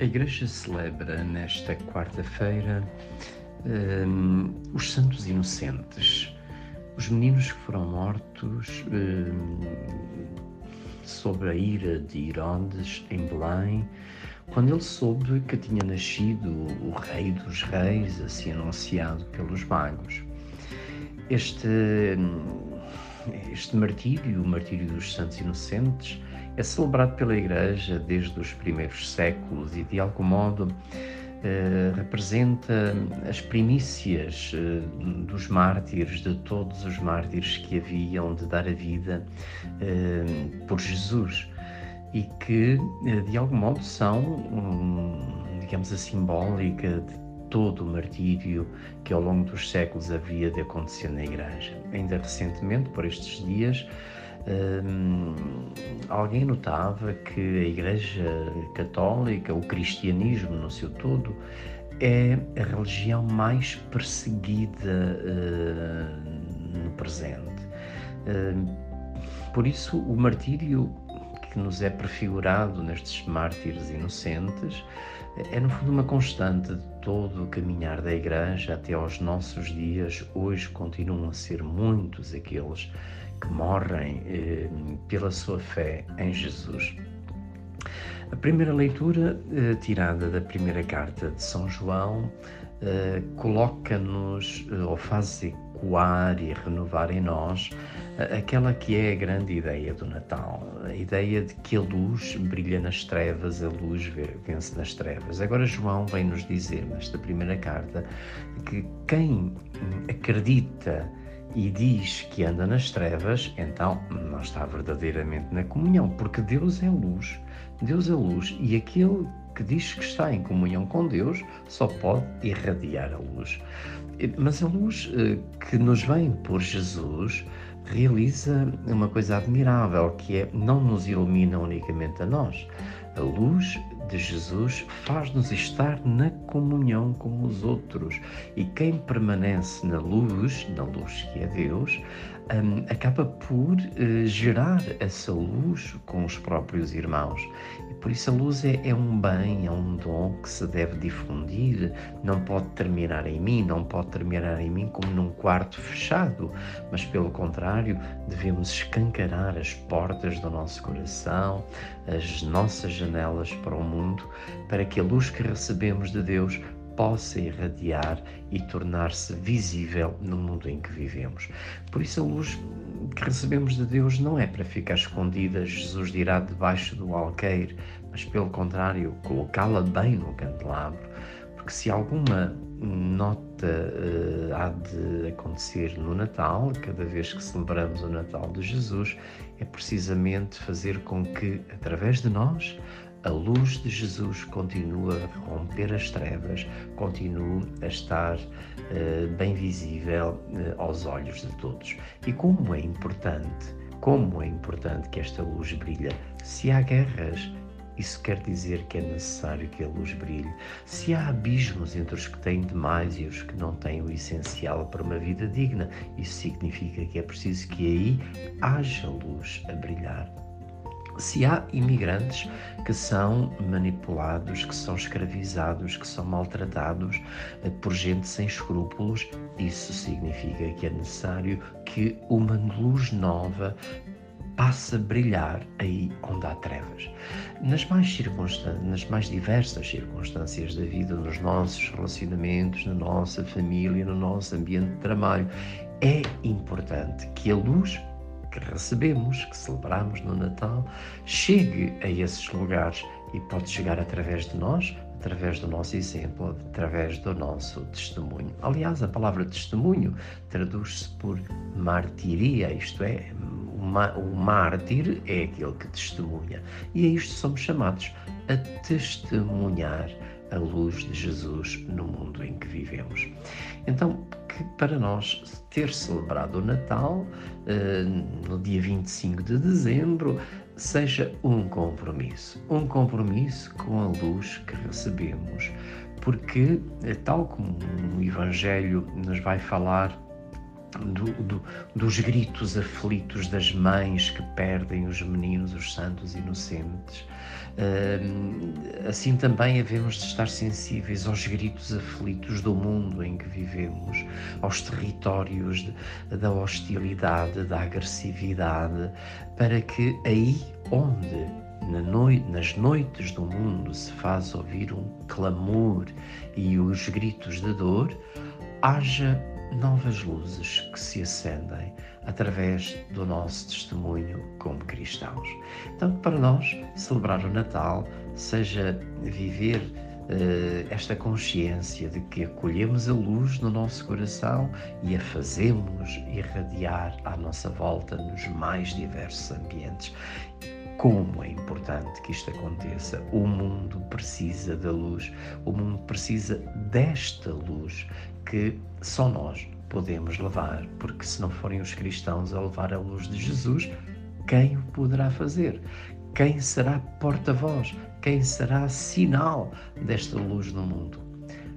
A Igreja celebra nesta quarta-feira um, os Santos Inocentes, os meninos que foram mortos um, sob a ira de Herodes em Belém, quando ele soube que tinha nascido o Rei dos Reis, assim anunciado pelos magos. Este, este martírio, o martírio dos Santos Inocentes, é celebrado pela Igreja desde os primeiros séculos e, de algum modo, eh, representa as primícias eh, dos mártires, de todos os mártires que haviam de dar a vida eh, por Jesus e que, de algum modo, são, digamos, a simbólica de todo o martírio que ao longo dos séculos havia de acontecer na Igreja. Ainda recentemente, por estes dias, um, alguém notava que a Igreja Católica, o cristianismo no seu todo, é a religião mais perseguida uh, no presente. Uh, por isso, o martírio que nos é prefigurado nestes mártires inocentes é, no fundo, uma constante de todo o caminhar da Igreja até aos nossos dias. Hoje continuam a ser muitos aqueles que morrem eh, pela sua fé em Jesus. A primeira leitura, eh, tirada da primeira carta de São João, eh, coloca-nos, eh, ou faz ecoar e renovar em nós eh, aquela que é a grande ideia do Natal, a ideia de que a luz brilha nas trevas, a luz vence nas trevas. Agora, João vem nos dizer, nesta primeira carta, que quem acredita e diz que anda nas trevas, então não está verdadeiramente na comunhão, porque Deus é luz. Deus é luz e aquele que diz que está em comunhão com Deus só pode irradiar a luz. Mas a luz eh, que nos vem por Jesus realiza uma coisa admirável, que é não nos ilumina unicamente a nós. A luz de Jesus faz-nos estar na comunhão com os outros. E quem permanece na luz, na luz que é Deus, um, acaba por uh, gerar essa luz com os próprios irmãos. E por isso a luz é, é, um bem, é um dom que se deve difundir, não pode terminar em mim, não pode terminar em mim como num quarto fechado, mas pelo contrário, devemos escancarar as portas do nosso coração, as nossas janelas para o mundo, para que a luz que recebemos de Deus possa irradiar e tornar-se visível no mundo em que vivemos. Por isso, a luz que recebemos de Deus não é para ficar escondida, Jesus dirá, debaixo do alqueire, mas pelo contrário, colocá-la bem no candelabro, porque se alguma nota uh, há de acontecer no Natal, cada vez que celebramos o Natal de Jesus, é precisamente fazer com que, através de nós, a luz de Jesus continua a romper as trevas, continua a estar uh, bem visível uh, aos olhos de todos. E como é importante, como é importante que esta luz brilhe. Se há guerras, isso quer dizer que é necessário que a luz brilhe. Se há abismos entre os que têm demais e os que não têm o essencial para uma vida digna, isso significa que é preciso que aí haja luz a brilhar se há imigrantes que são manipulados, que são escravizados, que são maltratados eh, por gente sem escrúpulos, isso significa que é necessário que uma luz nova passe a brilhar aí onde há trevas. Nas mais nas mais diversas circunstâncias da vida, nos nossos relacionamentos, na nossa família, no nosso ambiente de trabalho, é importante que a luz que recebemos, que celebramos no Natal, chegue a esses lugares e pode chegar através de nós, através do nosso exemplo, através do nosso testemunho. Aliás, a palavra testemunho traduz-se por martiria, isto é, o mártir é aquele que testemunha. E a isto somos chamados a testemunhar a luz de Jesus no mundo em que vivemos. Então, que para nós ter celebrado o Natal uh, no dia 25 de dezembro seja um compromisso, um compromisso com a luz que recebemos, porque, eh, tal como o Evangelho nos vai falar do, do, dos gritos aflitos das mães que perdem os meninos, os santos inocentes. Assim também havemos de estar sensíveis aos gritos aflitos do mundo em que vivemos, aos territórios de, da hostilidade, da agressividade, para que aí onde na noi nas noites do mundo se faz ouvir um clamor e os gritos de dor, haja novas luzes que se acendem através do nosso testemunho como cristãos. Então, para nós, celebrar o Natal seja viver uh, esta consciência de que acolhemos a luz no nosso coração e a fazemos irradiar à nossa volta nos mais diversos ambientes como é importante que isto aconteça. O mundo precisa da luz, o mundo precisa desta luz que só nós podemos levar, porque se não forem os cristãos a levar a luz de Jesus, quem o poderá fazer? Quem será porta-voz? Quem será sinal desta luz no mundo?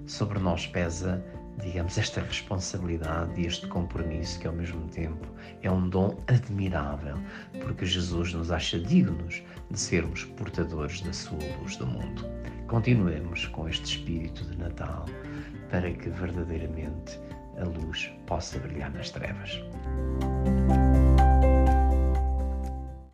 Sobre nós pesa digamos, esta responsabilidade e este compromisso que ao mesmo tempo é um dom admirável, porque Jesus nos acha dignos de sermos portadores da sua luz do mundo. Continuemos com este espírito de Natal para que verdadeiramente a luz possa brilhar nas trevas.